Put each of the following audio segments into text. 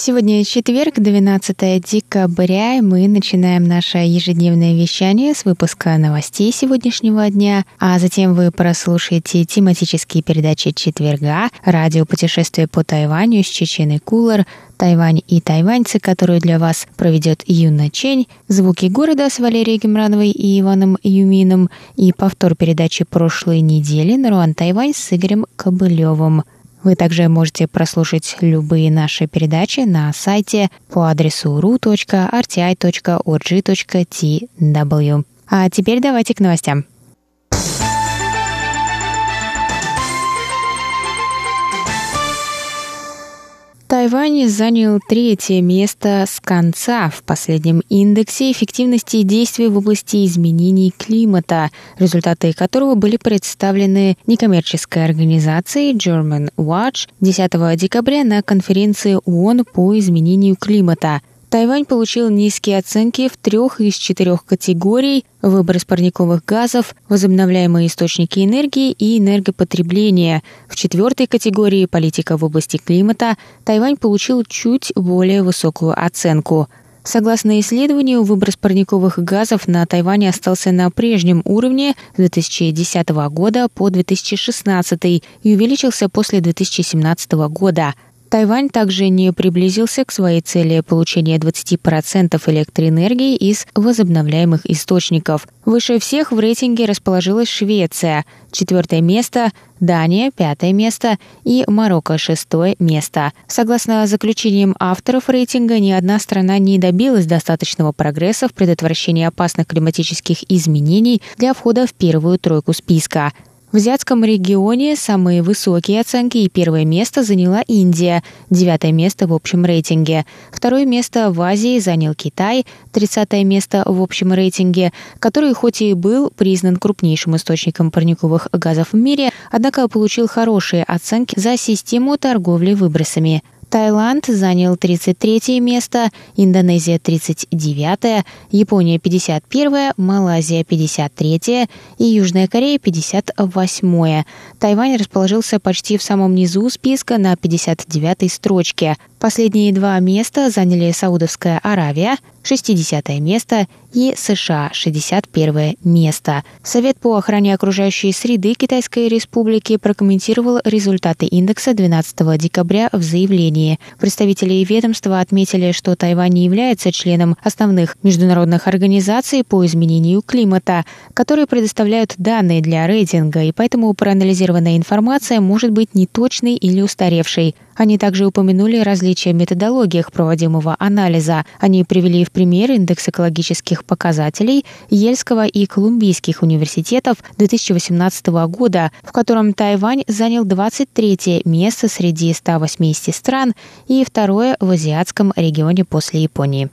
Сегодня четверг, 12 декабря, и мы начинаем наше ежедневное вещание с выпуска новостей сегодняшнего дня, а затем вы прослушаете тематические передачи четверга, радио «Путешествие по Тайваню» с Чеченой Кулар, «Тайвань и тайваньцы», которую для вас проведет Юна Чень, «Звуки города» с Валерией Гемрановой и Иваном Юмином и повтор передачи прошлой недели «Наруан Тайвань» с Игорем Кобылевым – вы также можете прослушать любые наши передачи на сайте по адресу ru.rti.org.tw. А теперь давайте к новостям. Тайвань занял третье место с конца в последнем индексе эффективности действий в области изменений климата, результаты которого были представлены некоммерческой организацией German Watch 10 декабря на конференции ООН по изменению климата – Тайвань получил низкие оценки в трех из четырех категорий – выбор из парниковых газов, возобновляемые источники энергии и энергопотребление. В четвертой категории – политика в области климата Тайвань получил чуть более высокую оценку. Согласно исследованию, выброс парниковых газов на Тайване остался на прежнем уровне с 2010 года по 2016 и увеличился после 2017 года – Тайвань также не приблизился к своей цели получения 20% электроэнергии из возобновляемых источников. Выше всех в рейтинге расположилась Швеция, четвертое место – Дания, пятое место и Марокко, шестое место. Согласно заключениям авторов рейтинга, ни одна страна не добилась достаточного прогресса в предотвращении опасных климатических изменений для входа в первую тройку списка. В азиатском регионе самые высокие оценки и первое место заняла Индия, девятое место в общем рейтинге. Второе место в Азии занял Китай, тридцатое место в общем рейтинге, который хоть и был признан крупнейшим источником парниковых газов в мире, однако получил хорошие оценки за систему торговли выбросами. Таиланд занял 33 место, Индонезия 39, Япония 51, Малайзия 53 и Южная Корея 58. Тайвань расположился почти в самом низу списка на 59 строчке. Последние два места заняли Саудовская Аравия, 60 место, и США, 61 место. Совет по охране окружающей среды Китайской Республики прокомментировал результаты индекса 12 декабря в заявлении. Представители ведомства отметили, что Тайвань не является членом основных международных организаций по изменению климата, которые предоставляют данные для рейтинга, и поэтому проанализированная информация может быть неточной или устаревшей. Они также упомянули различия в методологиях проводимого анализа. Они привели в пример индекс экологических показателей Ельского и Колумбийских университетов 2018 года, в котором Тайвань занял 23 место среди 180 стран и второе в азиатском регионе после Японии.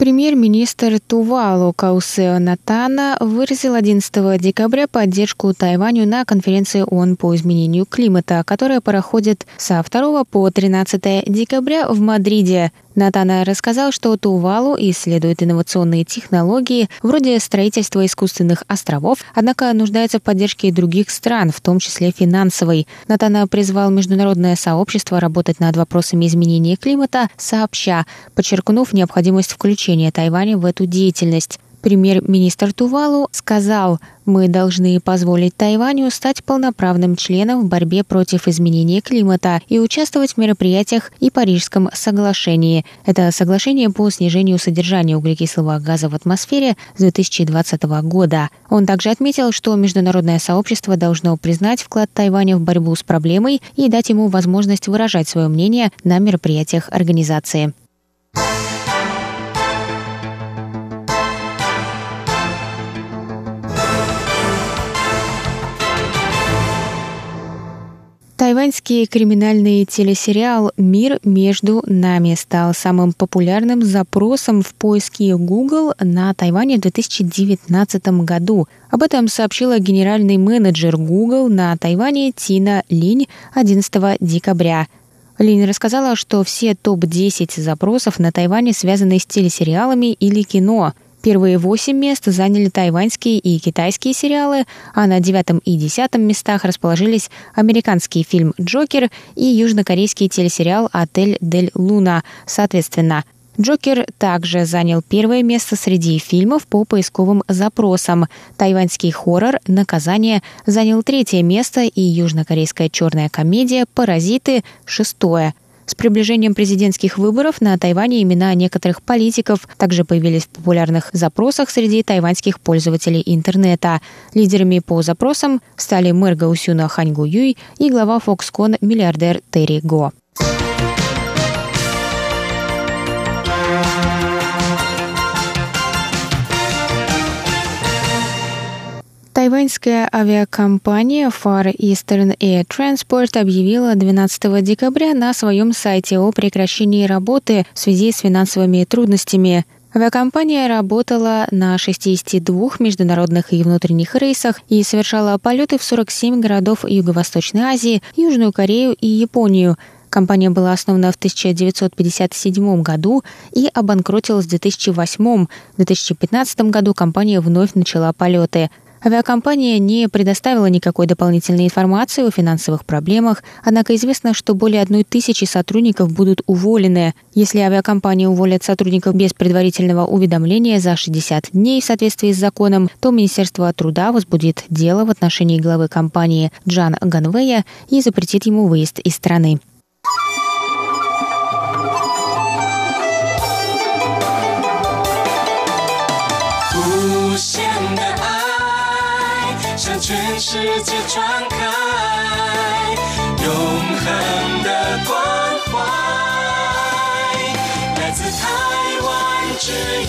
Премьер-министр Тувалу Каусео Натана выразил 11 декабря поддержку Тайваню на конференции ООН по изменению климата, которая проходит со 2 по 13 декабря в Мадриде. Натана рассказал, что Тувалу исследует инновационные технологии вроде строительства искусственных островов, однако нуждается в поддержке других стран, в том числе финансовой. Натана призвал международное сообщество работать над вопросами изменения климата сообща, подчеркнув необходимость включения Тайваня в эту деятельность. Премьер-министр Тувалу сказал, мы должны позволить Тайваню стать полноправным членом в борьбе против изменения климата и участвовать в мероприятиях и Парижском соглашении. Это соглашение по снижению содержания углекислого газа в атмосфере с 2020 года. Он также отметил, что международное сообщество должно признать вклад Тайваня в борьбу с проблемой и дать ему возможность выражать свое мнение на мероприятиях организации. Тайваньский криминальный телесериал «Мир между нами» стал самым популярным запросом в поиске Google на Тайване в 2019 году. Об этом сообщила генеральный менеджер Google на Тайване Тина Линь 11 декабря. Линь рассказала, что все топ-10 запросов на Тайване связаны с телесериалами или кино – Первые восемь мест заняли тайваньские и китайские сериалы, а на девятом и десятом местах расположились американский фильм «Джокер» и южнокорейский телесериал «Отель Дель Луна», соответственно. «Джокер» также занял первое место среди фильмов по поисковым запросам. Тайваньский хоррор «Наказание» занял третье место и южнокорейская черная комедия «Паразиты» — шестое – с приближением президентских выборов на Тайване имена некоторых политиков также появились в популярных запросах среди тайваньских пользователей интернета. Лидерами по запросам стали мэр Гаусюна Ханьгу Юй и глава Foxconn миллиардер Терри Го. Тайваньская авиакомпания Far Eastern Air Transport объявила 12 декабря на своем сайте о прекращении работы в связи с финансовыми трудностями. Авиакомпания работала на 62 международных и внутренних рейсах и совершала полеты в 47 городов Юго-Восточной Азии, Южную Корею и Японию. Компания была основана в 1957 году и обанкротилась в 2008. В 2015 году компания вновь начала полеты – Авиакомпания не предоставила никакой дополнительной информации о финансовых проблемах, однако известно, что более одной тысячи сотрудников будут уволены. Если авиакомпания уволит сотрудников без предварительного уведомления за 60 дней в соответствии с законом, то Министерство труда возбудит дело в отношении главы компании Джан Ганвея и запретит ему выезд из страны. 全世界传开永恒的关怀，来自台湾之音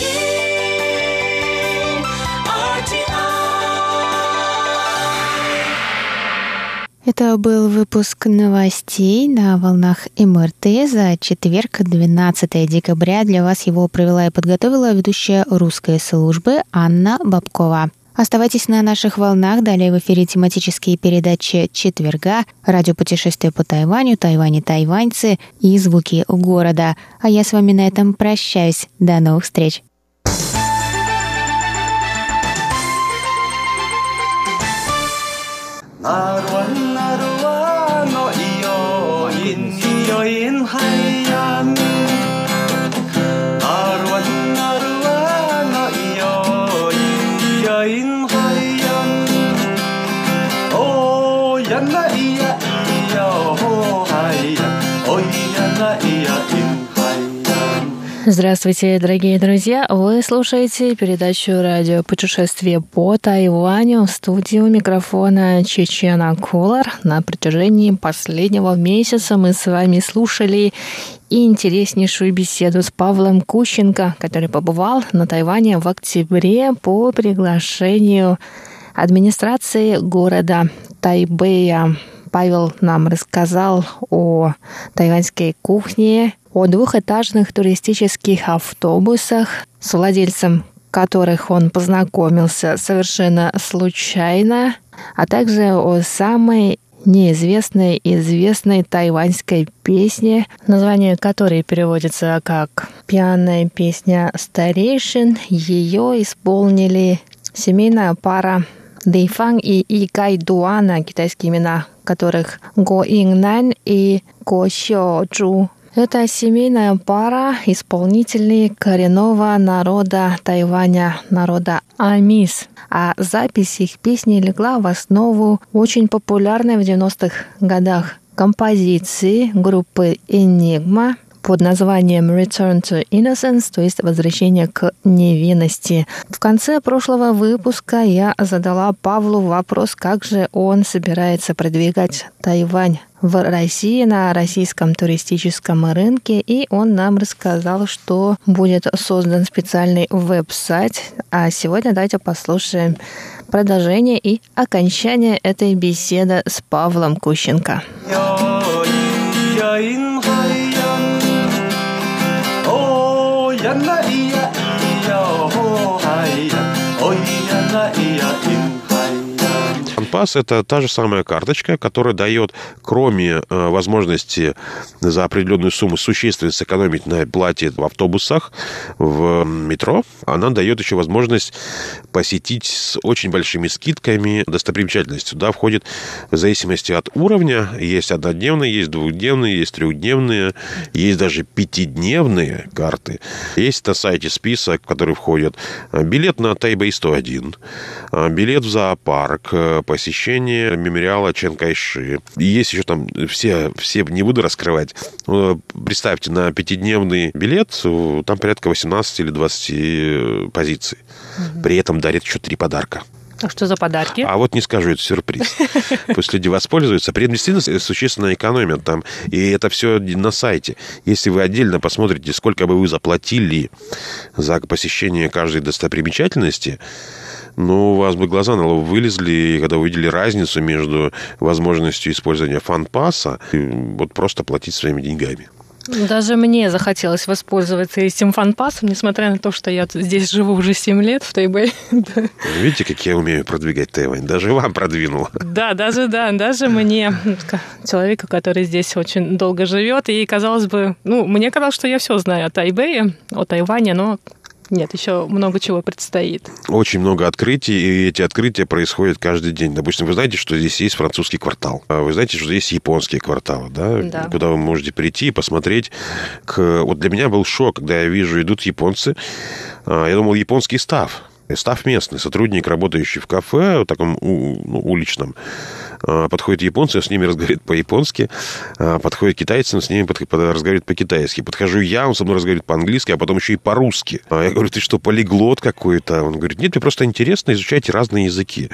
RTI。Это был выпуск новостей на волнах МРТ за четверг, 12 декабря. Для вас его провела и подготовила ведущая русской службы Анна Бабкова. Оставайтесь на наших волнах. Далее в эфире тематические передачи четверга, радиопутешествие по Тайваню, Тайване тайваньцы и звуки города. А я с вами на этом прощаюсь. До новых встреч. Здравствуйте, дорогие друзья! Вы слушаете передачу «Радио путешествие по Тайваню» в студию микрофона Чечена Кулар. На протяжении последнего месяца мы с вами слушали интереснейшую беседу с Павлом Кущенко, который побывал на Тайване в октябре по приглашению администрации города Тайбэя. Павел нам рассказал о тайваньской кухне, о двухэтажных туристических автобусах, с владельцем которых он познакомился совершенно случайно, а также о самой неизвестной известной тайваньской песне, название которой переводится как «Пьяная песня старейшин». Ее исполнили семейная пара Дэйфан и Игай Дуана, китайские имена которых Го Иннан и Го Сё Чжу. Это семейная пара исполнителей коренного народа Тайваня, народа Амис. А запись их песни легла в основу очень популярной в 90-х годах композиции группы «Энигма», под названием Return to Innocence, то есть возвращение к невинности. В конце прошлого выпуска я задала Павлу вопрос, как же он собирается продвигать Тайвань в России на российском туристическом рынке, и он нам рассказал, что будет создан специальный веб-сайт. А сегодня давайте послушаем продолжение и окончание этой беседы с Павлом Кущенко. Пас – это та же самая карточка, которая дает, кроме э, возможности за определенную сумму существенно сэкономить на плате в автобусах, в метро, она дает еще возможность посетить с очень большими скидками достопримечательности. Туда входит в зависимости от уровня. Есть однодневные, есть двухдневные, есть трехдневные, есть даже пятидневные карты. Есть на сайте список, в который входит э, билет на Тайбэй 101, э, билет в зоопарк, посещение мемориала Чен Кайши. И есть еще там все, все не буду раскрывать. Представьте, на пятидневный билет там порядка 18 или 20 позиций. Угу. При этом дарит еще три подарка. А что за подарки? А вот не скажу, это сюрприз. Пусть люди воспользуются. При этом действительно существенно экономят там. И это все на сайте. Если вы отдельно посмотрите, сколько бы вы заплатили за посещение каждой достопримечательности, ну, у вас бы глаза на лоб вылезли, когда увидели разницу между возможностью использования фан-пасса и вот просто платить своими деньгами. Даже мне захотелось воспользоваться этим фанпасом, несмотря на то, что я здесь живу уже 7 лет в Тайбэе. Видите, как я умею продвигать Тайвань? Даже вам продвинул. Да, даже, да, даже мне, человека, который здесь очень долго живет, и казалось бы, ну, мне казалось, что я все знаю о Тайбэе, о Тайване, но нет, еще много чего предстоит. Очень много открытий, и эти открытия происходят каждый день. Допустим, вы знаете, что здесь есть французский квартал. А вы знаете, что здесь японские кварталы, да? да. Куда вы можете прийти и посмотреть. К... Вот для меня был шок, когда я вижу, идут японцы. А, я думал, японский став. Став местный, сотрудник, работающий в кафе, таком ну, уличном. А, подходят японцы, с ними разговаривает по-японски. А, подходят китайцы, он с ними разговаривает по-китайски. Подхожу я, он со мной разговаривает по-английски, а потом еще и по-русски. А я говорю, ты что, полиглот какой-то? Он говорит, нет, мне просто интересно изучать разные языки.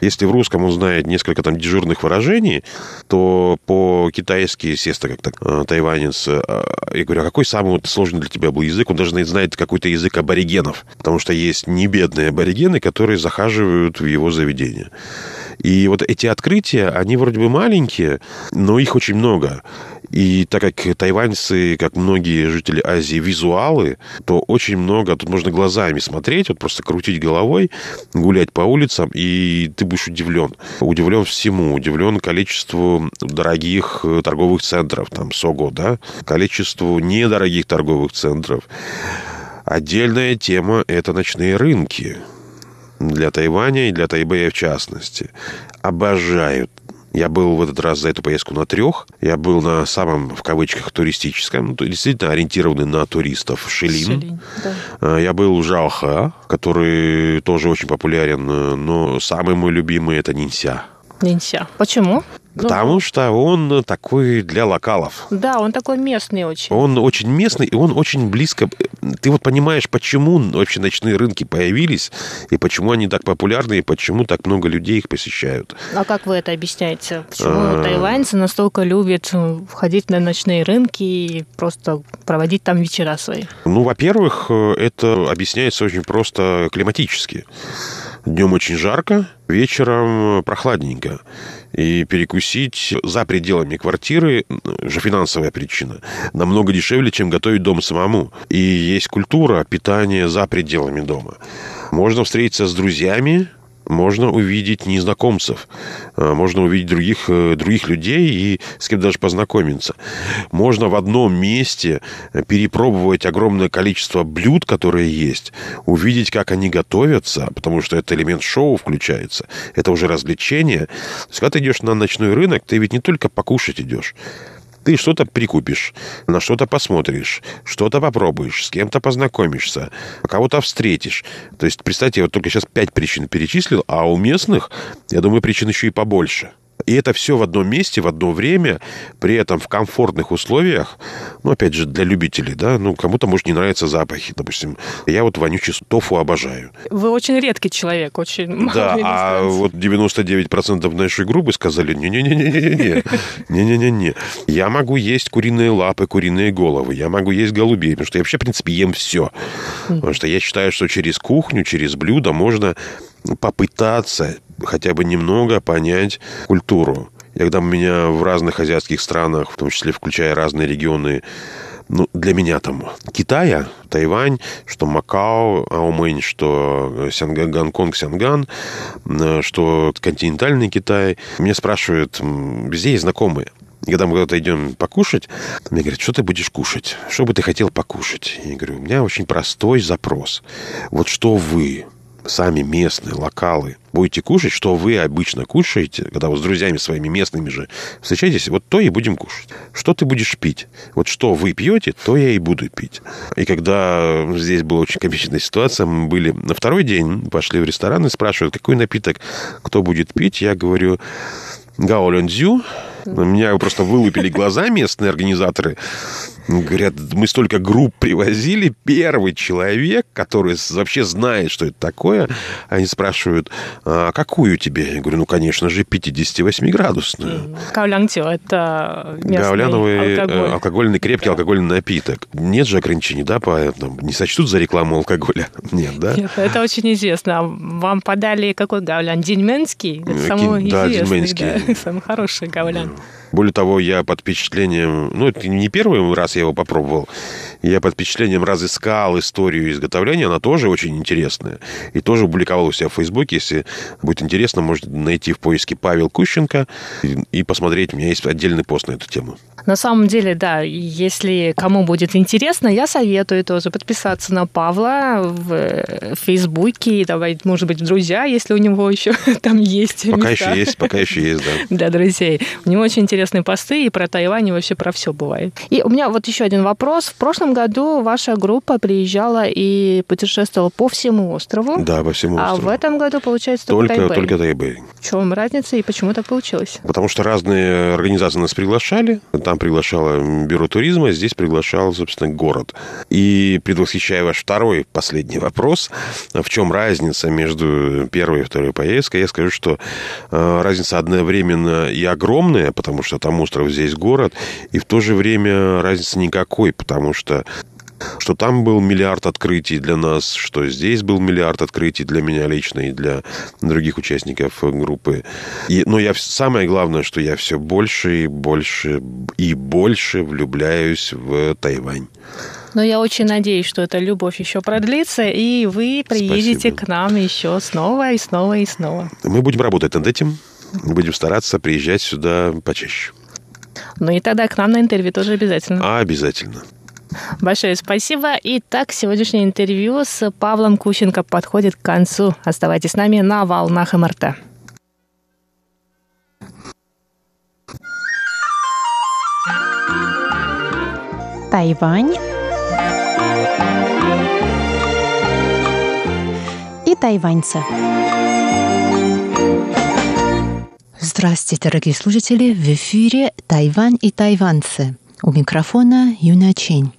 Если в русском он знает несколько там дежурных выражений, то по-китайски, естественно, как так, тайванец, я говорю, а какой самый вот сложный для тебя был язык? Он даже знает какой-то язык аборигенов, потому что есть не бедные аборигены, которые захаживают в его заведение. И вот эти открытия, они вроде бы маленькие, но их очень много. И так как тайваньцы, как многие жители Азии, визуалы, то очень много, тут можно глазами смотреть, вот просто крутить головой, гулять по улицам, и ты будешь удивлен. Удивлен всему, удивлен количеству дорогих торговых центров, там, Сого, да, количеству недорогих торговых центров. Отдельная тема – это ночные рынки для Тайваня и для Тайбэя в частности. Обожают я был в этот раз за эту поездку на трех. Я был на самом, в кавычках, туристическом, ну, действительно ориентированный на туристов, Шилин. Шилин да. А, я был в Жаоха, который тоже очень популярен, но самый мой любимый это Нинся. Нинся. Почему? Ну, Потому ну, что он такой для локалов. Да, он такой местный очень. Он очень местный, и он очень близко... Ты вот понимаешь, почему вообще ночные рынки появились, и почему они так популярны, и почему так много людей их посещают. А как вы это объясняете? Почему а... тайваньцы настолько любят э, входить на ночные рынки и просто проводить там вечера свои? Ну, во-первых, э, это объясняется очень просто климатически. Днем очень жарко, вечером прохладненько. И перекусить за пределами квартиры, же финансовая причина, намного дешевле, чем готовить дом самому. И есть культура питания за пределами дома. Можно встретиться с друзьями, можно увидеть незнакомцев, а, можно увидеть других, э, других людей и с кем даже познакомиться. Можно в одном месте перепробовать огромное количество блюд, которые есть, увидеть, как они готовятся, потому что это элемент шоу включается, это уже развлечение. То есть, когда ты идешь на ночной рынок, ты ведь не только покушать идешь, ты что-то прикупишь, на что-то посмотришь, что-то попробуешь, с кем-то познакомишься, кого-то встретишь. То есть, представьте, я вот только сейчас пять причин перечислил, а у местных, я думаю, причин еще и побольше. И это все в одном месте, в одно время, при этом в комфортных условиях. Ну, опять же, для любителей, да, ну, кому-то, может, не нравятся запахи, допустим. Я вот вонючий тофу обожаю. Вы очень редкий человек, очень Да, а вот 99% нашей группы сказали, не-не-не-не-не-не, не-не-не-не. Я могу есть куриные лапы, куриные головы, я могу есть голубей, потому что я вообще, в принципе, ем все. Потому что я считаю, что через кухню, через блюдо можно попытаться хотя бы немного понять культуру. И когда меня в разных азиатских странах, в том числе включая разные регионы, ну, для меня там Китая, Тайвань, что Макао, Аумэнь, что Сянган, Гонконг, Сянган, что континентальный Китай. Меня спрашивают, везде есть знакомые. И когда мы куда-то идем покушать, мне говорят, что ты будешь кушать? Что бы ты хотел покушать? Я говорю, у меня очень простой запрос. Вот что вы сами местные, локалы, будете кушать, что вы обычно кушаете, когда вы с друзьями своими местными же встречаетесь, вот то и будем кушать. Что ты будешь пить? Вот что вы пьете, то я и буду пить. И когда здесь была очень комичная ситуация, мы были на второй день, пошли в ресторан и спрашивают, какой напиток кто будет пить, я говорю, гаолюнзю. На меня просто вылупили глаза местные организаторы. Говорят, мы столько групп привозили. Первый человек, который вообще знает, что это такое, они спрашивают, а какую тебе? Я говорю, ну, конечно же, 58-градусную. Гаулянтио – это Гауляновый алкоголь. алкогольный, крепкий да. алкогольный напиток. Нет же ограничений, да, поэтому не сочтут за рекламу алкоголя? Нет, да? Нет, это очень известно. Вам подали какой гаулян? Диньменский? Это самый да, известный, да, самый хороший гаулян. Более того, я под впечатлением, ну, это не первый раз я его попробовал, я под впечатлением разыскал историю изготовления, она тоже очень интересная. И тоже публиковал у себя в Фейсбуке. Если будет интересно, можете найти в поиске Павел Кущенко и, посмотреть. У меня есть отдельный пост на эту тему. На самом деле, да, если кому будет интересно, я советую тоже подписаться на Павла в Фейсбуке и давать, может быть, друзья, если у него еще там есть. Пока места. еще есть, пока еще есть, да. Для друзей. У него очень интересные посты и про Тайвань, и вообще про все бывает. И у меня вот еще один вопрос. В прошлом году ваша группа приезжала и путешествовала по всему острову. Да, по всему острову. А в этом году, получается, только, только Тайбэй. Только Тайбэй. В чем разница и почему так получилось? Потому что разные организации нас приглашали. Там приглашало бюро туризма, здесь приглашал, собственно, город. И предвосхищая ваш второй, последний вопрос, в чем разница между первой и второй поездкой, я скажу, что э, разница одновременно и огромная, потому что там остров, здесь город, и в то же время разницы никакой, потому что что там был миллиард открытий для нас, что здесь был миллиард открытий для меня лично и для других участников группы. И, но я, самое главное, что я все больше и больше и больше влюбляюсь в Тайвань. Но я очень надеюсь, что эта любовь еще продлится, и вы приедете Спасибо. к нам еще снова и снова и снова. Мы будем работать над этим, будем стараться приезжать сюда почаще. Ну и тогда к нам на интервью тоже обязательно. А, обязательно. Большое спасибо. Итак, сегодняшнее интервью с Павлом Кущенко подходит к концу. Оставайтесь с нами на волнах МРТ. Тайвань и тайваньцы. Здравствуйте, дорогие слушатели! В эфире «Тайвань и тайваньцы». У микрофона Юна Чень.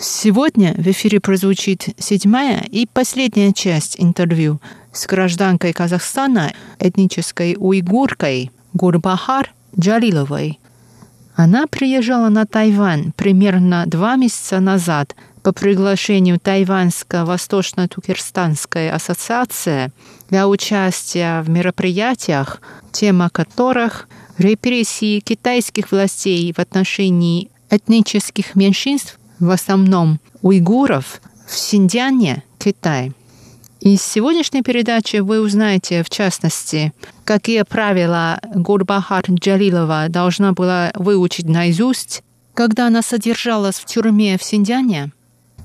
Сегодня в эфире прозвучит седьмая и последняя часть интервью с гражданкой Казахстана, этнической уйгуркой Гурбахар Джалиловой. Она приезжала на Тайвань примерно два месяца назад по приглашению Тайваньско-Восточно-Туркестанской ассоциации для участия в мероприятиях, тема которых репрессии китайских властей в отношении этнических меньшинств в основном уйгуров, в Синьцзяне, Китай. Из сегодняшней передачи вы узнаете, в частности, какие правила Гурбахар Джалилова должна была выучить наизусть, когда она содержалась в тюрьме в Синьцзяне,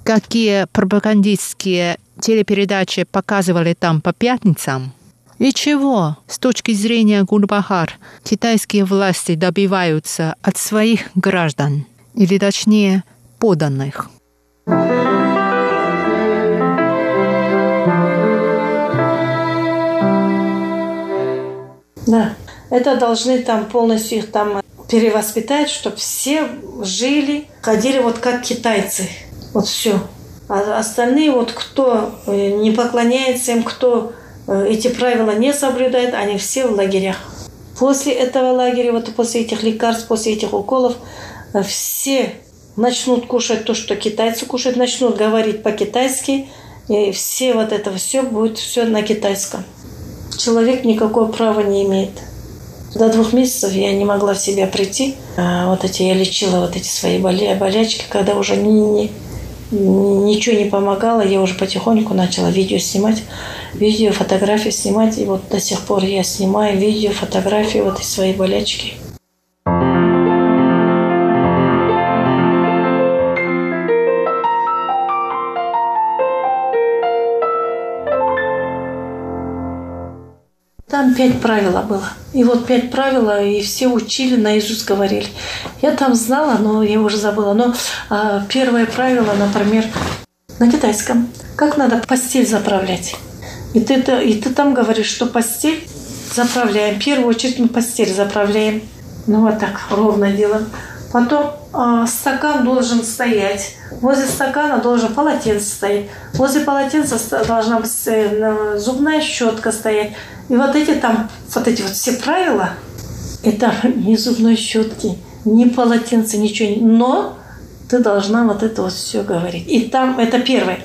какие пропагандистские телепередачи показывали там по пятницам, и чего, с точки зрения Гурбахар, китайские власти добиваются от своих граждан – или точнее поданных. Да, Это должны там полностью их там перевоспитать, чтобы все жили, ходили вот как китайцы. Вот все. А остальные вот кто э, не поклоняется им, кто э, эти правила не соблюдает, они все в лагерях. После этого лагеря, вот после этих лекарств, после этих уколов, э, все начнут кушать то, что китайцы кушают, начнут говорить по-китайски, и все вот это все будет все на китайском. Человек никакого права не имеет. До двух месяцев я не могла в себя прийти. А вот эти я лечила вот эти свои боли, болячки, когда уже не, не, ничего не помогало, я уже потихоньку начала видео снимать, видео, фотографии снимать, и вот до сих пор я снимаю видео, фотографии вот из своей болячки. Там пять правил было. И вот пять правил, и все учили, наизусть говорили. Я там знала, но я уже забыла. Но а, первое правило, например, на китайском. Как надо постель заправлять? И ты, и ты там говоришь, что постель заправляем. В первую очередь мы постель заправляем. Ну вот так, ровно делаем. Потом стакан должен стоять. Возле стакана должен полотенце стоять. Возле полотенца должна быть зубная щетка стоять. И вот эти там, вот эти вот все правила, это ни зубной щетки, ни полотенца, ничего. Но ты должна вот это вот все говорить. И там, это первое.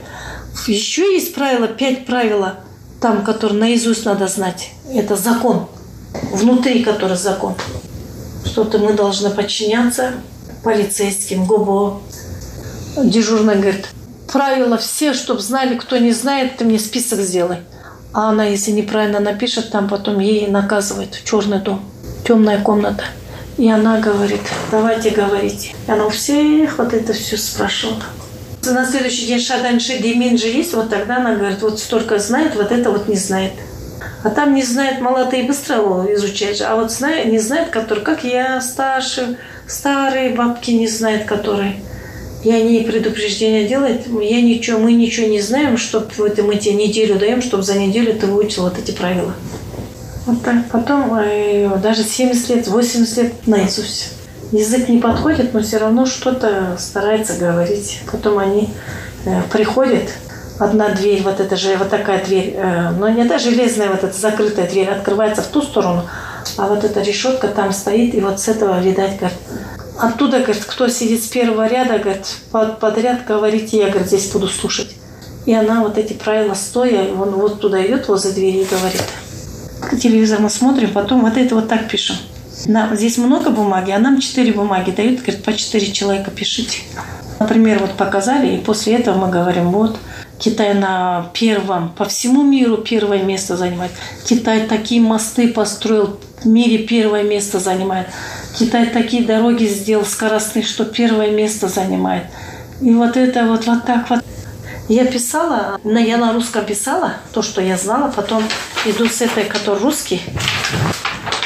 Еще есть правила, пять правила, там, которые наизусть надо знать. Это закон. Внутри который закон. Что-то мы должны подчиняться полицейским, ГОБО. Дежурный говорит, правила все, чтобы знали, кто не знает, ты мне список сделай. А она, если неправильно напишет, там потом ей наказывают. Черный дом, темная комната. И она говорит, давайте говорите. И она у всех вот это все спрашивала. На следующий день Шаданши Демин же есть, вот тогда она говорит, вот столько знает, вот это вот не знает. А там не знает, молодые быстро изучают, а вот знает, не знает, который, как я, старший, старые бабки не знают, которые и они предупреждение делают, я ничего, мы ничего не знаем, чтобы мы тебе неделю даем, чтобы за неделю ты выучил вот эти правила. Вот так. Потом э, даже 70 лет, 80 лет наизусть. Язык не подходит, но все равно что-то старается говорить. Потом они э, приходят, одна дверь, вот эта же, вот такая дверь, э, но не та железная, вот эта закрытая дверь, открывается в ту сторону, а вот эта решетка там стоит, и вот с этого, видать, как Оттуда, говорит, кто сидит с первого ряда, говорит, под, подряд говорите, я, говорит, здесь буду слушать. И она вот эти правила стоя, он вот туда идет возле двери и говорит. Телевизор мы смотрим, потом вот это вот так пишем. Нам, здесь много бумаги, а нам четыре бумаги дают, говорит, по четыре человека пишите. Например, вот показали, и после этого мы говорим, вот, Китай на первом, по всему миру первое место занимает. Китай такие мосты построил, в мире первое место занимает. Китай такие дороги сделал скоростные, что первое место занимает. И вот это вот, вот так вот. Я писала, я на русском писала, то, что я знала, потом иду с этой, который русский,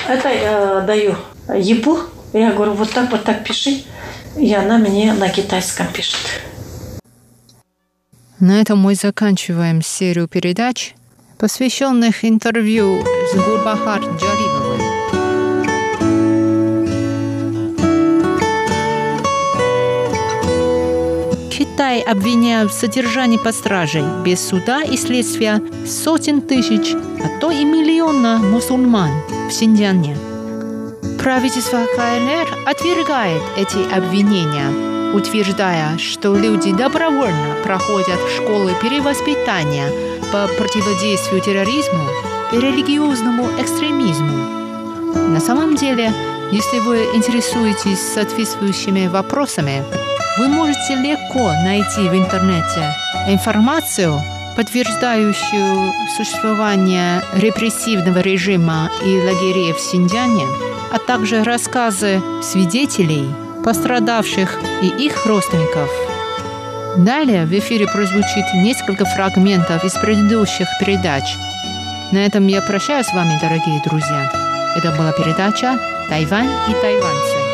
это э, даю ебу, я говорю, вот так, вот так пиши, и она мне на китайском пишет. На этом мы заканчиваем серию передач, посвященных интервью с Гурбахар Джалибовой. Китай обвиняют в содержании под стражей без суда и следствия сотен тысяч, а то и миллиона мусульман в Синьцзяне. Правительство КНР отвергает эти обвинения, утверждая, что люди добровольно проходят школы перевоспитания по противодействию терроризму и религиозному экстремизму. На самом деле, если вы интересуетесь соответствующими вопросами, вы можете легко найти в интернете информацию, подтверждающую существование репрессивного режима и лагерей в Синьцзяне, а также рассказы свидетелей, пострадавших и их родственников. Далее в эфире прозвучит несколько фрагментов из предыдущих передач. На этом я прощаюсь с вами, дорогие друзья. Это была передача «Тайвань и тайваньцы».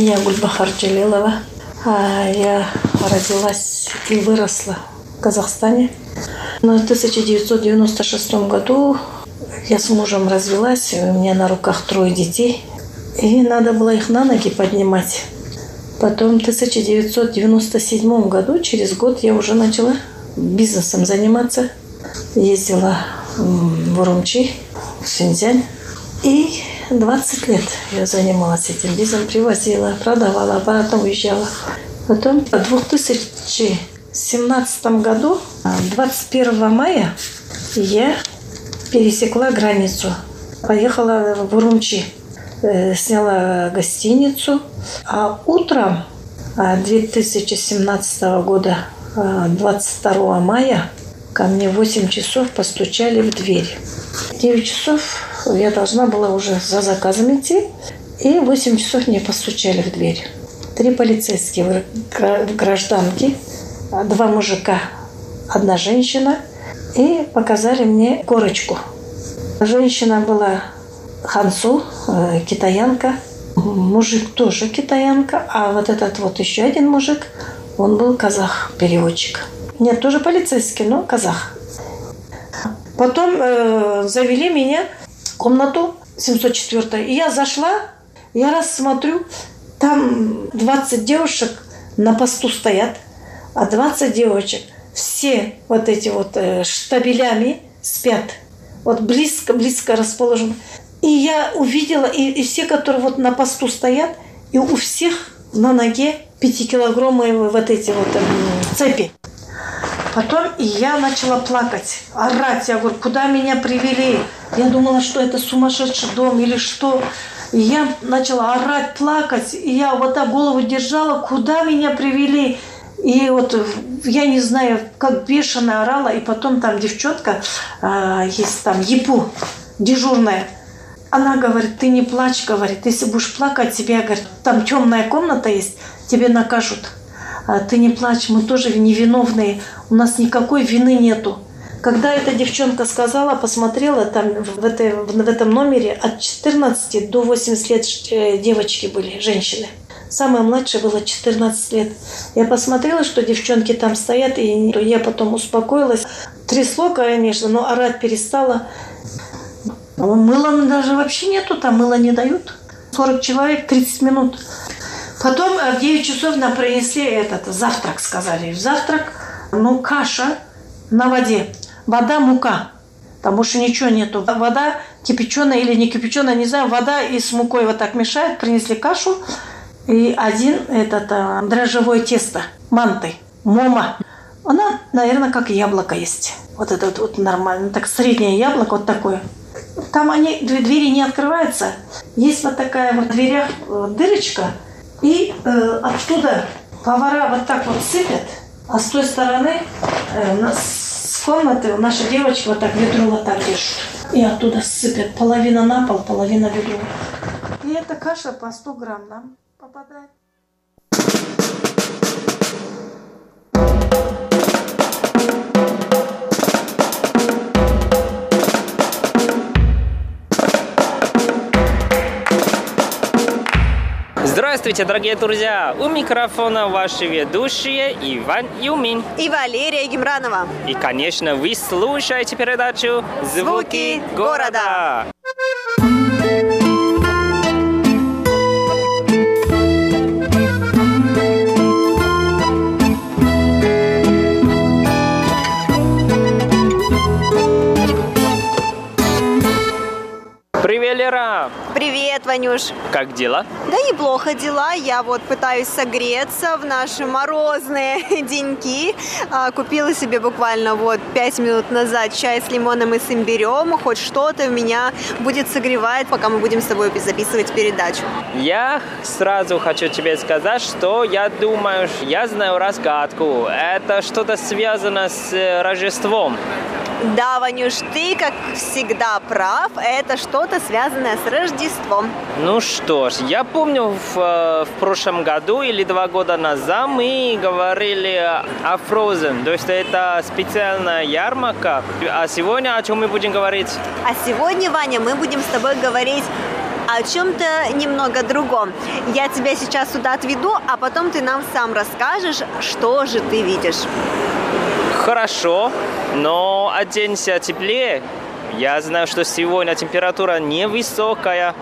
Я Гульбахар Джалилова. А, я родилась и выросла в Казахстане. Но в 1996 году я с мужем развелась, у меня на руках трое детей, и надо было их на ноги поднимать. Потом в 1997 году, через год, я уже начала бизнесом заниматься. Ездила в Урумчи, в Синьцзянь. И 20 лет я занималась этим бизнесом, привозила, продавала, обратно уезжала. Потом в 2017 году, 21 мая, я пересекла границу. Поехала в Урумчи, э, сняла гостиницу. А утром 2017 а, года, 22 а, мая, ко мне в 8 часов постучали в дверь. 9 часов я должна была уже за заказом идти, и в 8 часов мне постучали в дверь. Три полицейские гражданки, два мужика, одна женщина, и показали мне корочку. Женщина была хансу, э, китаянка, мужик тоже китаянка, а вот этот вот еще один мужик, он был казах, переводчик. Нет, тоже полицейский, но казах. Потом э, завели меня комнату 704. И я зашла, я раз смотрю, там 20 девушек на посту стоят, а 20 девочек все вот эти вот э, штабелями спят. Вот близко-близко расположены. И я увидела, и, и все, которые вот на посту стоят, и у всех на ноге пятикилограммовые вот эти вот э, цепи. Потом я начала плакать, орать. Я говорю, куда меня привели? Я думала, что это сумасшедший дом или что. И я начала орать, плакать. И я вот так голову держала, куда меня привели? И вот я не знаю, как бешено орала. И потом там девчонка, э, есть там Епу, дежурная. Она говорит, ты не плачь, говорит, если будешь плакать, тебе, говорит, там темная комната есть, тебе накажут. А ты не плачь, мы тоже невиновные, у нас никакой вины нету. Когда эта девчонка сказала, посмотрела, там в, этой, в этом номере от 14 до 80 лет э, девочки были, женщины. Самая младшая была 14 лет. Я посмотрела, что девчонки там стоят, и я потом успокоилась. Трясло, конечно, но орать перестала. Мыла даже вообще нету, там мыла не дают. 40 человек, 30 минут. Потом э, в 9 часов нам принесли этот завтрак, сказали. Завтрак, ну, каша на воде. Вода, мука. Там больше ничего нету. Вода кипяченая или не кипяченая, не знаю. Вода и с мукой вот так мешают. Принесли кашу. И один этот а, дрожжевое тесто, манты, мома. Она, наверное, как яблоко есть. Вот это вот нормально. Так среднее яблоко вот такое. Там они, двери не открываются. Есть вот такая вот дверях э, дырочка – и э, оттуда повара вот так вот сыпят, а с той стороны э, с комнаты наши девочки вот так ведро вот так держат. И оттуда сыпят. Половина на пол, половина ведро. И эта каша по 100 грамм нам попадает. Здравствуйте, дорогие друзья! У микрофона ваши ведущие Иван Юмин и Валерия Гемранова. И, конечно, вы слушаете передачу «Звуки, Звуки города». Привет, Лера! Привет, Ванюш! Как дела? Да неплохо дела. Я вот пытаюсь согреться в наши морозные деньки. А, купила себе буквально вот пять минут назад чай с лимоном и с имбирем. Хоть что-то меня будет согревать, пока мы будем с тобой записывать передачу. Я сразу хочу тебе сказать, что я думаю, я знаю разгадку. Это что-то связано с э, Рождеством. Да, Ванюш, ты, как всегда, прав. Это что-то связанное с Рождеством. Ну что ж, я помню, в, э, в прошлом году или два года назад мы говорили о Frozen. То есть это специальная ярмарка. А сегодня о чем мы будем говорить? А сегодня, Ваня, мы будем с тобой говорить о чем-то немного другом. Я тебя сейчас сюда отведу, а потом ты нам сам расскажешь, что же ты видишь. Хорошо, но оденься теплее. Я знаю, что сегодня температура невысокая.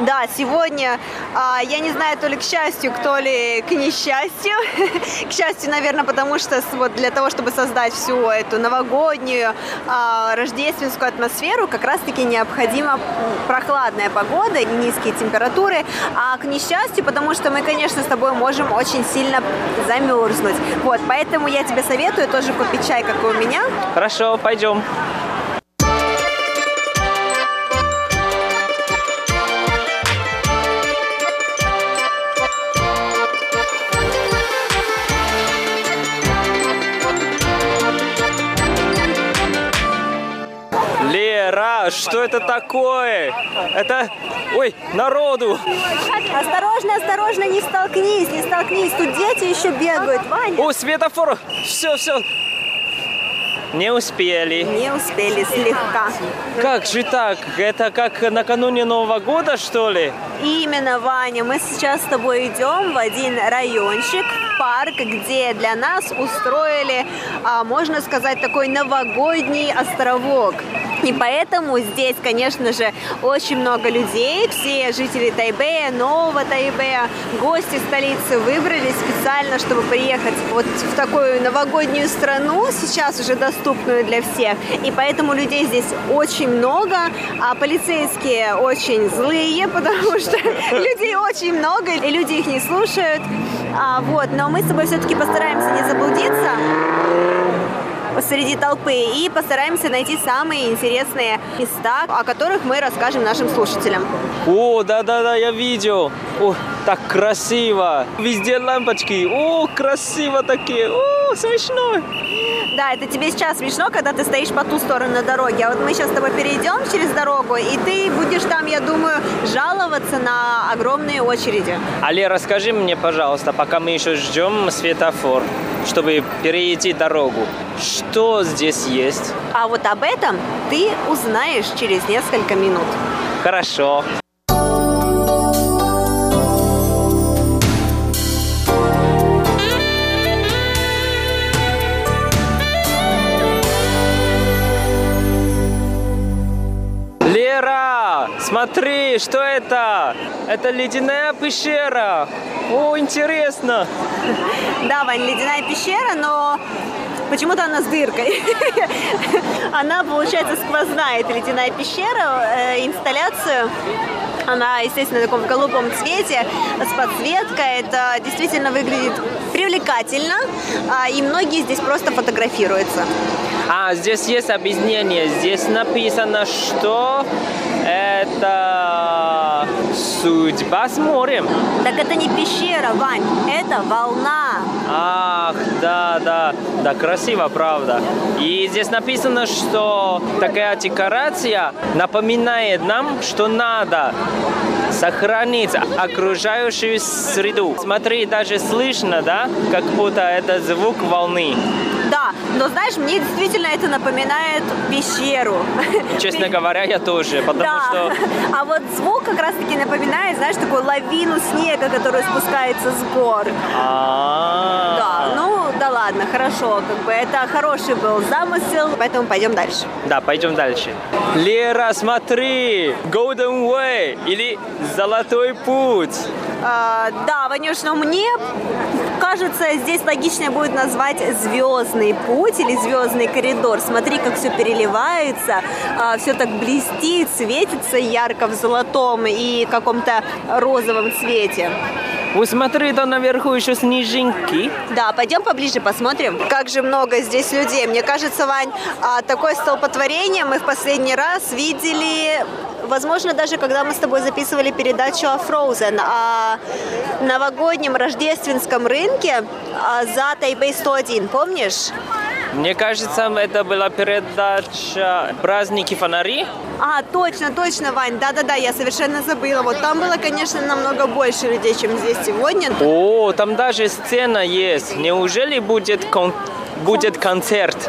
Да, сегодня, а, я не знаю, то ли к счастью, то ли к несчастью. к счастью, наверное, потому что вот для того, чтобы создать всю эту новогоднюю, а, рождественскую атмосферу, как раз-таки необходима прохладная погода, низкие температуры. А к несчастью, потому что мы, конечно, с тобой можем очень сильно замерзнуть. Вот, поэтому я тебе советую тоже купить чай, как и у меня. Хорошо, пойдем. Что это такое? Это... Ой, народу! Осторожно, осторожно, не столкнись, не столкнись. Тут дети еще бегают, Ваня. О, светофор! Все, все. Не успели. Не успели слегка. Как же так? Это как накануне Нового года, что ли? Именно, Ваня. Мы сейчас с тобой идем в один райончик, парк, где для нас устроили, а, можно сказать, такой новогодний островок. И поэтому здесь, конечно же, очень много людей. Все жители Тайбэя, Нового Тайбэя, гости столицы выбрались специально, чтобы приехать вот в такую новогоднюю страну, сейчас уже доступную для всех. И поэтому людей здесь очень много, а полицейские очень злые, потому что людей очень много, и люди их не слушают. А, вот, но мы с тобой все-таки постараемся не заблудиться среди толпы и постараемся найти самые интересные места, о которых мы расскажем нашим слушателям. О, да-да-да, я видел. О, так красиво. Везде лампочки. О, красиво такие. О, смешно. Да, это тебе сейчас смешно, когда ты стоишь по ту сторону дороги. А вот мы сейчас с тобой перейдем через дорогу, и ты будешь там, я думаю, жаловаться на огромные очереди. Али, расскажи мне, пожалуйста, пока мы еще ждем светофор, чтобы перейти дорогу. Что здесь есть? А вот об этом ты узнаешь через несколько минут. Хорошо. Смотри, что это? Это ледяная пещера. О, интересно. Да, Вань, ледяная пещера, но почему-то она с дыркой. Она, получается, сквозная, это ледяная пещера, э, инсталляцию она, естественно, в таком голубом цвете, с подсветкой. Это действительно выглядит привлекательно, а, и многие здесь просто фотографируются. А, здесь есть объяснение. Здесь написано, что это судьба с морем. Так это не пещера, Вань, это волна. Ах, да, да, да, красиво, правда. И здесь написано, что такая декорация напоминает нам, что надо сохранить окружающую среду. Смотри, даже слышно, да, как будто это звук волны. Да, но знаешь, мне действительно это напоминает пещеру. Честно говоря, я тоже, потому да. что... А вот звук как раз-таки напоминает, знаешь, такую лавину снега, которая спускается с гор. А-а-а. Да, ну да ладно, хорошо, как бы это хороший был замысел, поэтому пойдем дальше. Да, пойдем дальше. Лера, смотри, Golden Way или Золотой путь. А, да, Ванюш, но мне кажется, здесь логичнее будет назвать звездный путь или звездный коридор. Смотри, как все переливается, а, все так блестит, светится ярко в золотом и каком-то розовом цвете. Вы смотри, там наверху еще снежинки. Да, пойдем поближе посмотрим. Как же много здесь людей. Мне кажется, Вань, а, такое столпотворение мы в последний раз видели возможно, даже когда мы с тобой записывали передачу о Frozen, о новогоднем рождественском рынке а, за Тайбэй 101, помнишь? Мне кажется, это была передача «Праздники фонари». А, точно, точно, Вань, да-да-да, я совершенно забыла. Вот там было, конечно, намного больше людей, чем здесь сегодня. О, там даже сцена есть. Неужели будет, кон... будет концерт?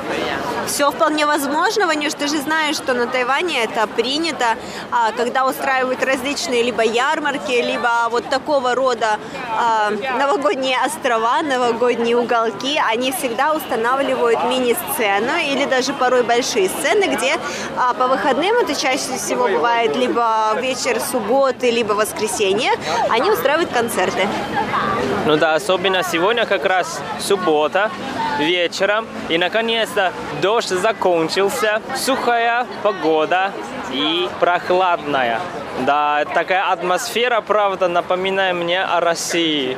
Все вполне возможно, Ванюш, ты же знаешь, что на Тайване это принято, а, когда устраивают различные либо ярмарки, либо вот такого рода а, новогодние острова, новогодние уголки, они всегда устанавливают мини-сцену или даже порой большие сцены, где а, по выходным, это чаще всего бывает либо вечер субботы, либо воскресенье, они устраивают концерты. Ну да, особенно сегодня как раз суббота, вечером. И наконец-то дождь закончился, сухая погода и прохладная. Да, такая атмосфера, правда, напоминает мне о России.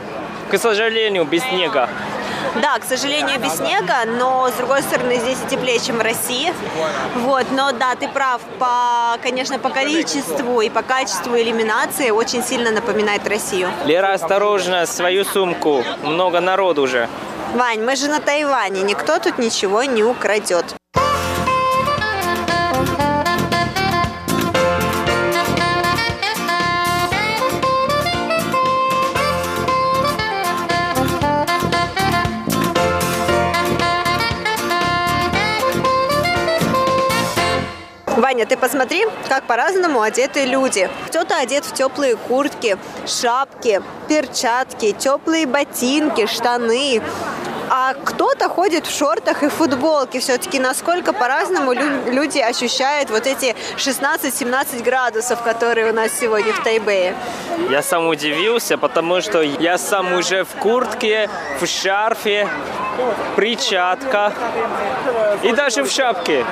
К сожалению, без снега. Да, к сожалению, без снега, но с другой стороны здесь и теплее, чем в России. Вот, но да, ты прав, по, конечно, по количеству и по качеству иллюминации очень сильно напоминает Россию. Лера, осторожно, свою сумку, много народу уже. Вань, мы же на Тайване, никто тут ничего не украдет. Ваня, ты посмотри, как по-разному одеты люди. Кто-то одет в теплые куртки, шапки, перчатки, теплые ботинки, штаны. А кто-то ходит в шортах и футболке. Все-таки насколько по-разному лю- люди ощущают вот эти 16-17 градусов, которые у нас сегодня в Тайбэе. Я сам удивился, потому что я сам уже в куртке, в шарфе, перчатка и даже в шапке.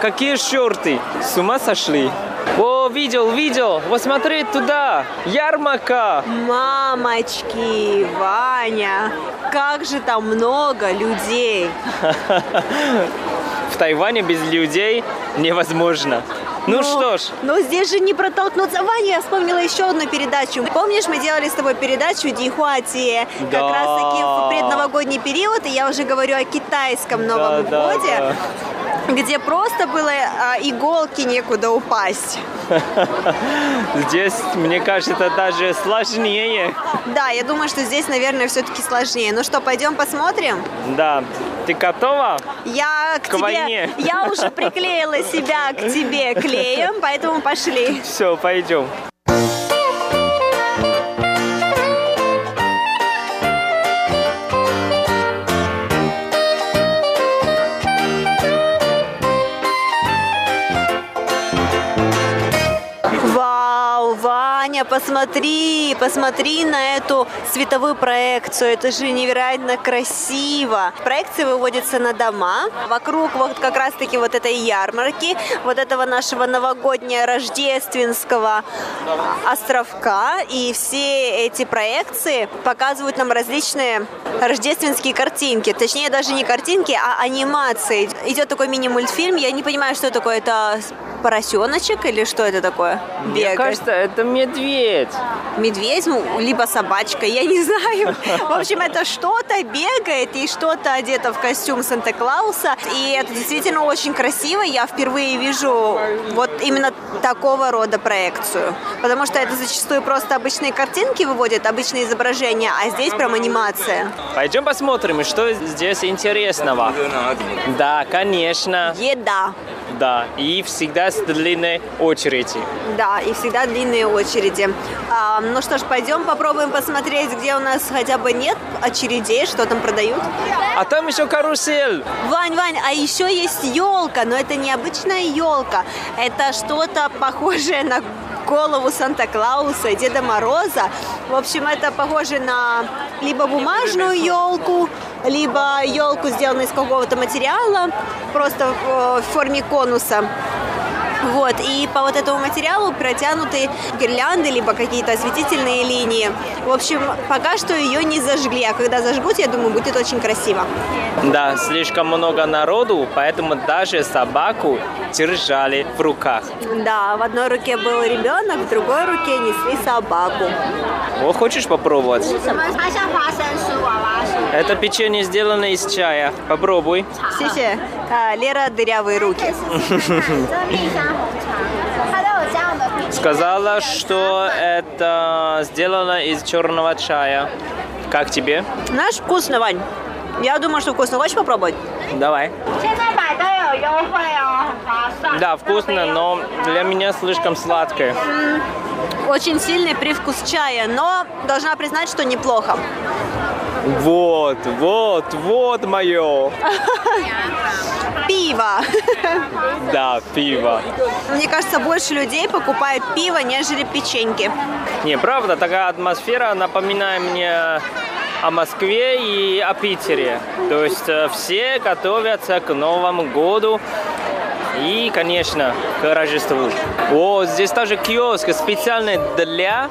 Какие шорты? С ума сошли? О, видел, видел. Вот смотри туда. Ярмарка. Мамочки, Ваня, как же там много людей. В Тайване без людей невозможно. Ну Но- что ж, Но здесь же не протолкнуться. Ваня, я вспомнила еще одну передачу. Помнишь, мы делали с тобой передачу Дихуати? Как Да. раз таки в предновогодний период, и я уже говорю о китайском Новом Да, да, годе. Где просто было а, иголки некуда упасть. здесь, мне кажется, даже сложнее. Да, я думаю, что здесь, наверное, все-таки сложнее. Ну что, пойдем посмотрим? Да, ты готова? Я к, К тебе, войне. я уже приклеила себя к тебе клеем, поэтому пошли. Все, пойдем. Ваня, посмотри, посмотри на эту световую проекцию. Это же невероятно красиво. Проекции выводятся на дома. Вокруг вот как раз-таки вот этой ярмарки, вот этого нашего новогоднего рождественского островка. И все эти проекции показывают нам различные рождественские картинки. Точнее, даже не картинки, а анимации. Идет такой мини-мультфильм. Я не понимаю, что такое. Это поросеночек или что это такое? Мне Бегает. кажется, это медведь. Медведь, ну, либо собачка, я не знаю. В общем, это что-то бегает и что-то одето в костюм Санта-Клауса. И это действительно очень красиво. Я впервые вижу вот именно такого рода проекцию. Потому что это зачастую просто обычные картинки выводят, обычные изображения, а здесь прям анимация. Пойдем посмотрим, что здесь интересного. Да, конечно. Еда. Да, и всегда с длинной очереди. Да, и всегда длинные очереди. А, ну что ж, пойдем попробуем посмотреть, где у нас хотя бы нет очередей, что там продают. А там еще карусель. Вань, Вань, а еще есть елка, но это не обычная елка. Это что-то похожее на голову Санта-Клауса, Деда Мороза. В общем, это похоже на либо бумажную елку, либо елку, сделанную из какого-то материала, просто в, в форме конуса. Вот, и по вот этому материалу протянуты гирлянды, либо какие-то осветительные линии. В общем, пока что ее не зажгли, а когда зажгут, я думаю, будет очень красиво. Да, слишком много народу, поэтому даже собаку держали в руках. Да, в одной руке был ребенок, в другой руке несли собаку. О, хочешь попробовать? Это печенье сделано из чая. Попробуй. Сися, а, Лера дырявые руки. Сказала, что это сделано из черного чая. Как тебе? Наш вкусно, Вань. Я думаю, что вкусно. Хочешь попробовать? Давай. Да, вкусно, но для меня слишком сладкое. Очень сильный привкус чая, но должна признать, что неплохо. Вот, вот, вот мое. Пиво. Да, пиво. Мне кажется, больше людей покупают пиво, нежели печеньки. Не, правда, такая атмосфера напоминает мне о Москве и о Питере. То есть э, все готовятся к Новому году и, конечно, к Рождеству. О, здесь тоже киоск специальный для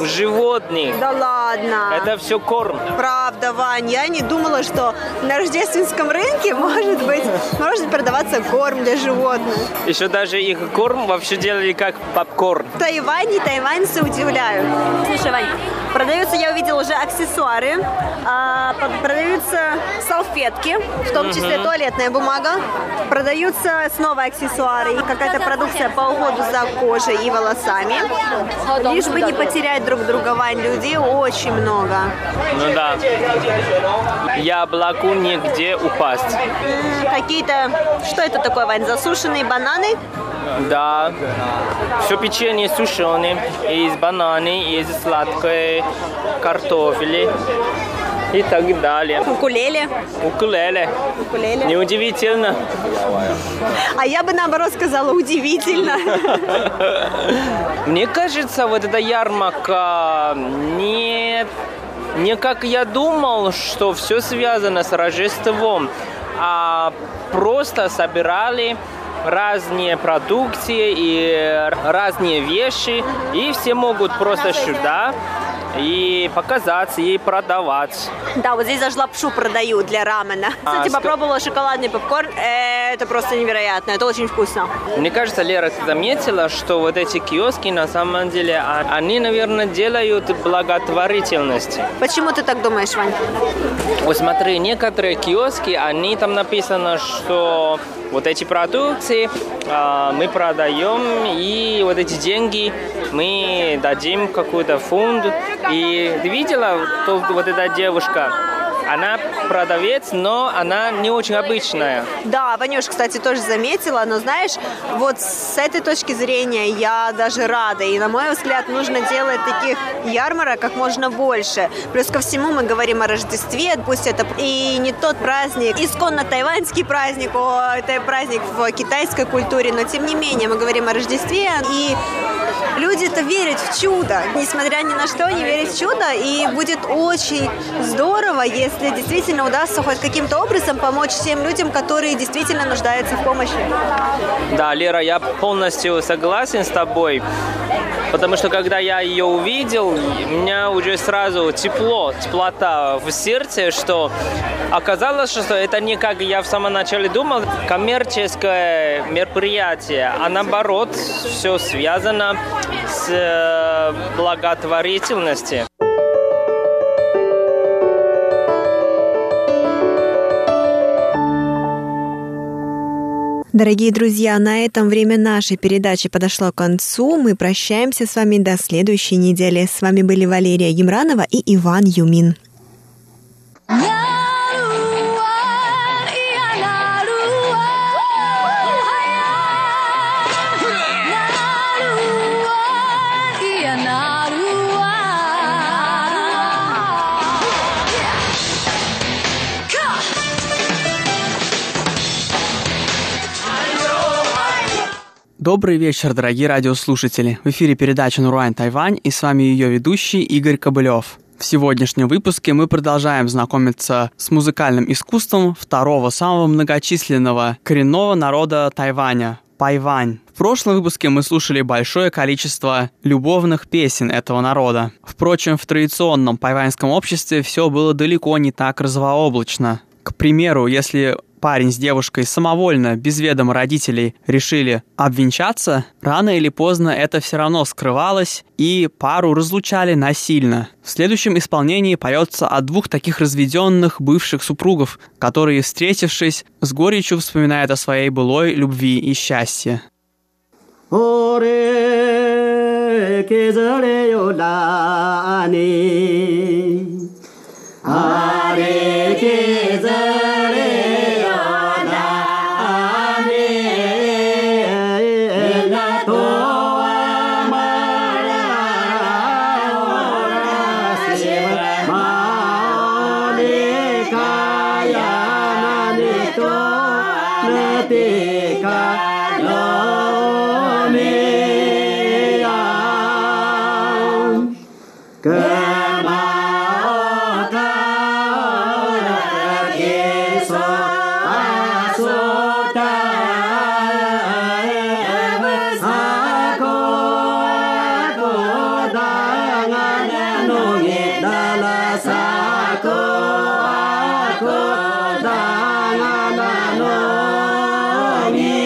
животных. Да ладно? Это все корм. Правда, Вань, я не думала, что на рождественском рынке может быть, может продаваться корм для животных. Еще даже их корм вообще делали как попкорн. В Тайване тайваньцы удивляют. Слушай, Вань, продаются, я увидела уже аксессуары, а, продаются салфетки, в том числе туалетная бумага, продаются снова аксессуары и какая-то продукция по уходу за кожей и волосами. Лишь бы не потерять друг друга, Вань, людей очень много. Ну да. Яблоку нигде упасть. Какие-то... Что это такое, Вань? Засушенные бананы? Да. Все печенье сушеное. Из бананы, из сладкой картофеля и так далее. Укулеле. Укулеле. Укулеле. Неудивительно. А я бы наоборот сказала удивительно. Мне кажется, вот эта ярмарка не, не как я думал, что все связано с Рождеством, а просто собирали разные продукции и разные вещи, и все могут просто сюда и показаться, и продавать. Да, вот здесь даже лапшу продают для рамена. А, Кстати, что... попробовала шоколадный попкорн. Это просто невероятно, это очень вкусно. Мне кажется, Лера заметила, что вот эти киоски, на самом деле, а, они, наверное, делают благотворительность. Почему ты так думаешь, Вань? Вот смотри, некоторые киоски, они там написано, что вот эти продукции э, мы продаем, и вот эти деньги мы дадим какой-то фонд. И видела, то, вот эта девушка, она продавец, но она не очень обычная. Да, Ванюш, кстати, тоже заметила, но знаешь, вот с этой точки зрения я даже рада. И на мой взгляд, нужно делать таких ярмарок как можно больше. Плюс ко всему мы говорим о Рождестве, пусть это и не тот праздник, исконно тайваньский праздник, о, это праздник в китайской культуре, но тем не менее мы говорим о Рождестве, и люди-то верят в чудо. Несмотря ни на что, они верят в чудо, и будет очень здорово, если действительно удастся хоть каким-то образом помочь тем людям, которые действительно нуждаются в помощи. Да, Лера, я полностью согласен с тобой. Потому что когда я ее увидел, у меня уже сразу тепло, теплота в сердце, что оказалось, что это не как я в самом начале думал, коммерческое мероприятие, а наоборот, все связано с э, благотворительностью. Дорогие друзья, на этом время нашей передачи подошло к концу. Мы прощаемся с вами до следующей недели. С вами были Валерия Емранова и Иван Юмин. Добрый вечер, дорогие радиослушатели. В эфире передача «Нуруань Тайвань» и с вами ее ведущий Игорь Кобылев. В сегодняшнем выпуске мы продолжаем знакомиться с музыкальным искусством второго самого многочисленного коренного народа Тайваня – Пайвань. В прошлом выпуске мы слушали большое количество любовных песен этого народа. Впрочем, в традиционном пайваньском обществе все было далеко не так розовооблачно. К примеру, если парень с девушкой самовольно, без ведома родителей, решили обвенчаться, рано или поздно это все равно скрывалось, и пару разлучали насильно. В следующем исполнении поется о двух таких разведенных бывших супругов, которые, встретившись, с горечью вспоминают о своей былой любви и счастье. 俺 yeah.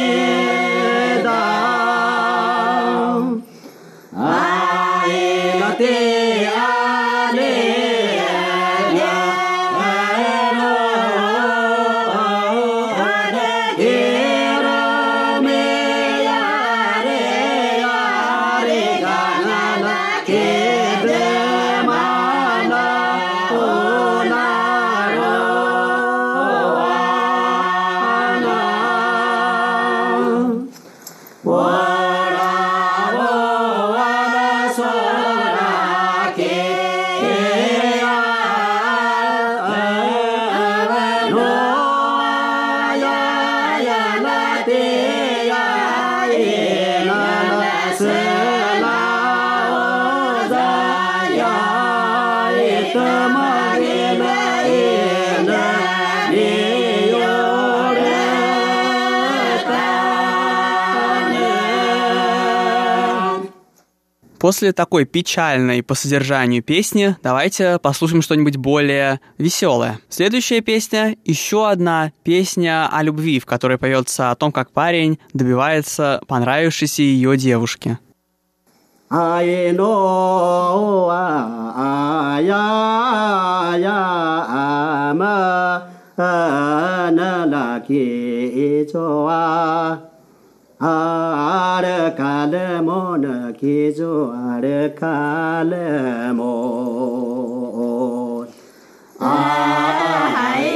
После такой печальной по содержанию песни давайте послушаем что-нибудь более веселое. Следующая песня — еще одна песня о любви, в которой поется о том, как парень добивается понравившейся ее девушки. I know I, I, I, አረካለሞነ ኬዞ አረካለሞን አይ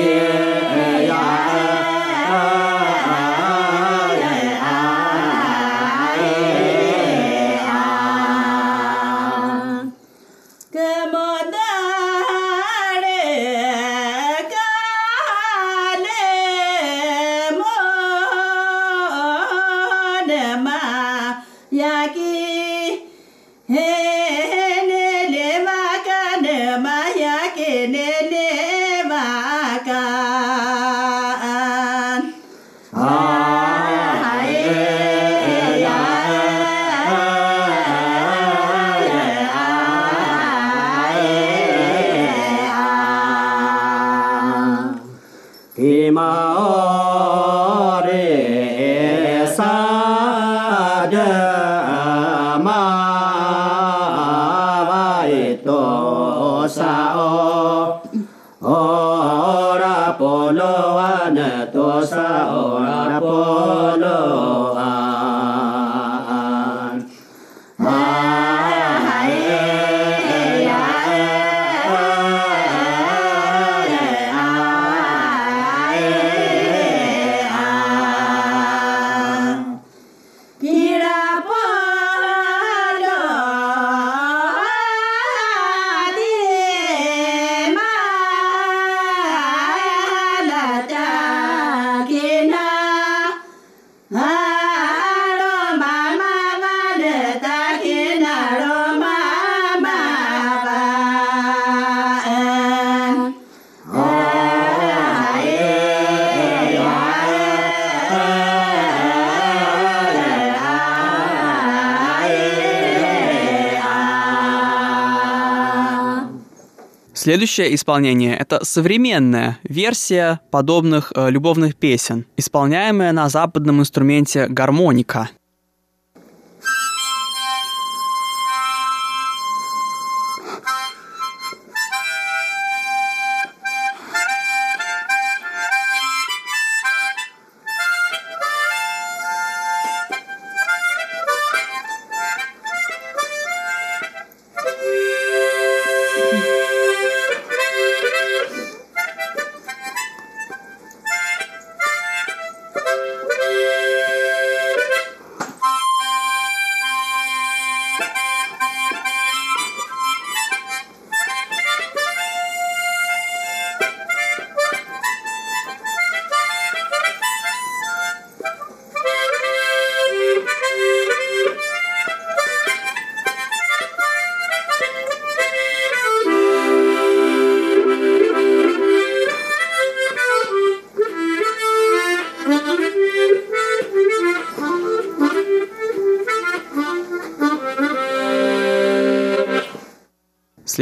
Следующее исполнение — это современная версия подобных э, любовных песен, исполняемая на западном инструменте гармоника —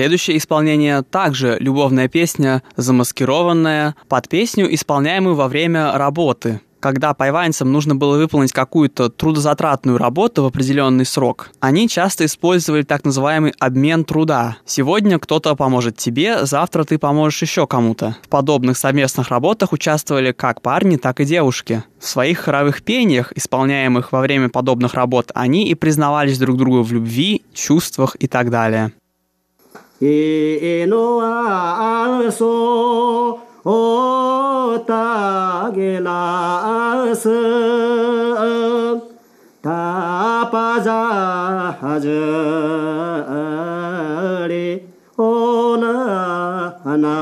Следующее исполнение также любовная песня, замаскированная под песню, исполняемую во время работы когда пайванцам нужно было выполнить какую-то трудозатратную работу в определенный срок, они часто использовали так называемый обмен труда. Сегодня кто-то поможет тебе, завтра ты поможешь еще кому-то. В подобных совместных работах участвовали как парни, так и девушки. В своих хоровых пениях, исполняемых во время подобных работ, они и признавались друг другу в любви, чувствах и так далее. एसो ओ त आस तापा जा हजे ओ नना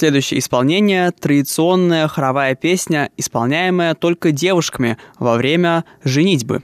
Следующее исполнение – традиционная хоровая песня, исполняемая только девушками во время женитьбы.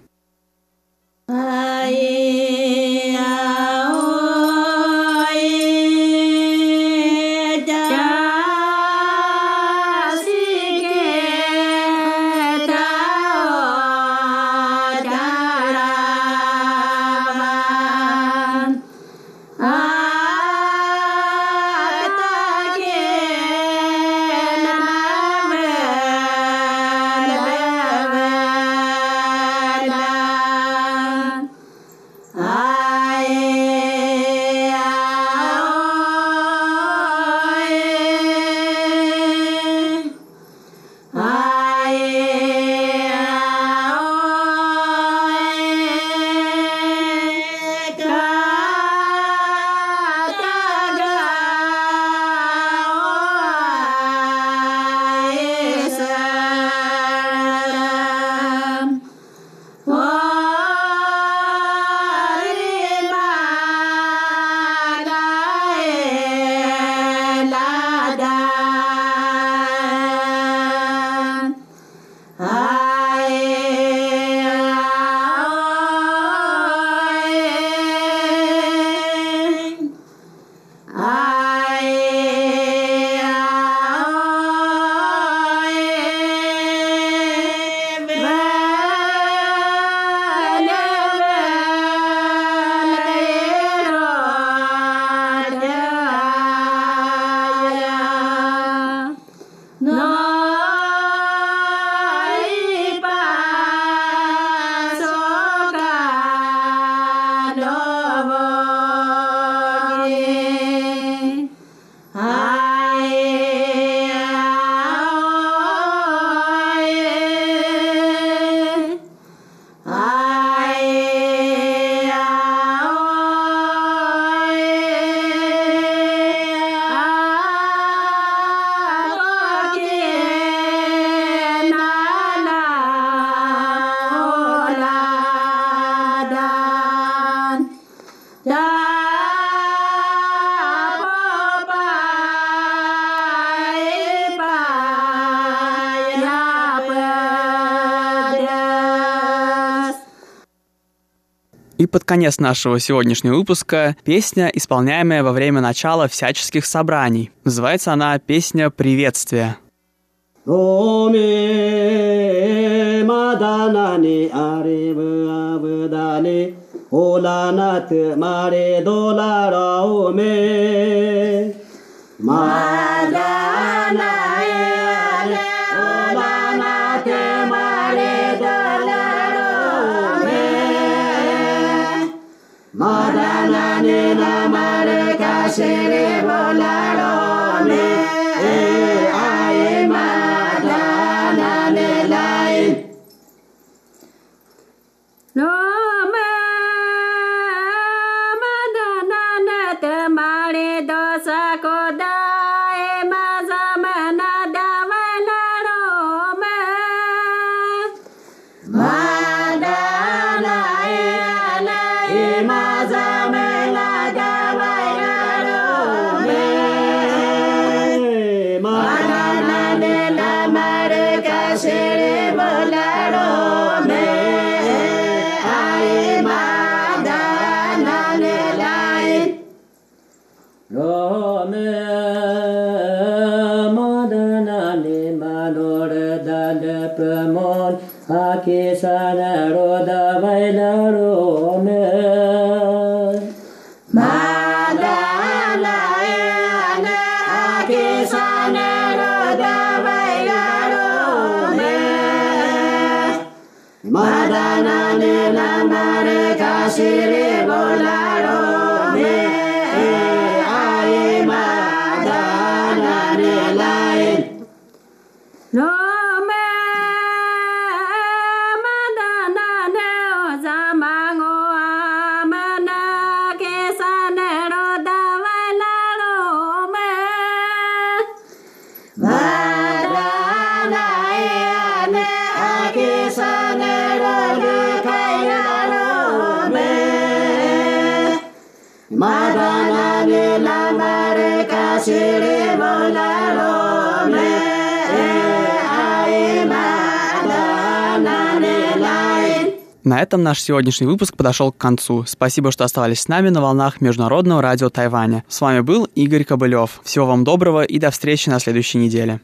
И под конец нашего сегодняшнего выпуска песня, исполняемая во время начала всяческих собраний. Называется она «Песня приветствия». Оме маданани аревы авдали оланат маре долара оме ма running out. Yes, I Sakisana На этом наш сегодняшний выпуск подошел к концу. Спасибо, что оставались с нами на волнах Международного радио Тайваня. С вами был Игорь Кобылев. Всего вам доброго и до встречи на следующей неделе.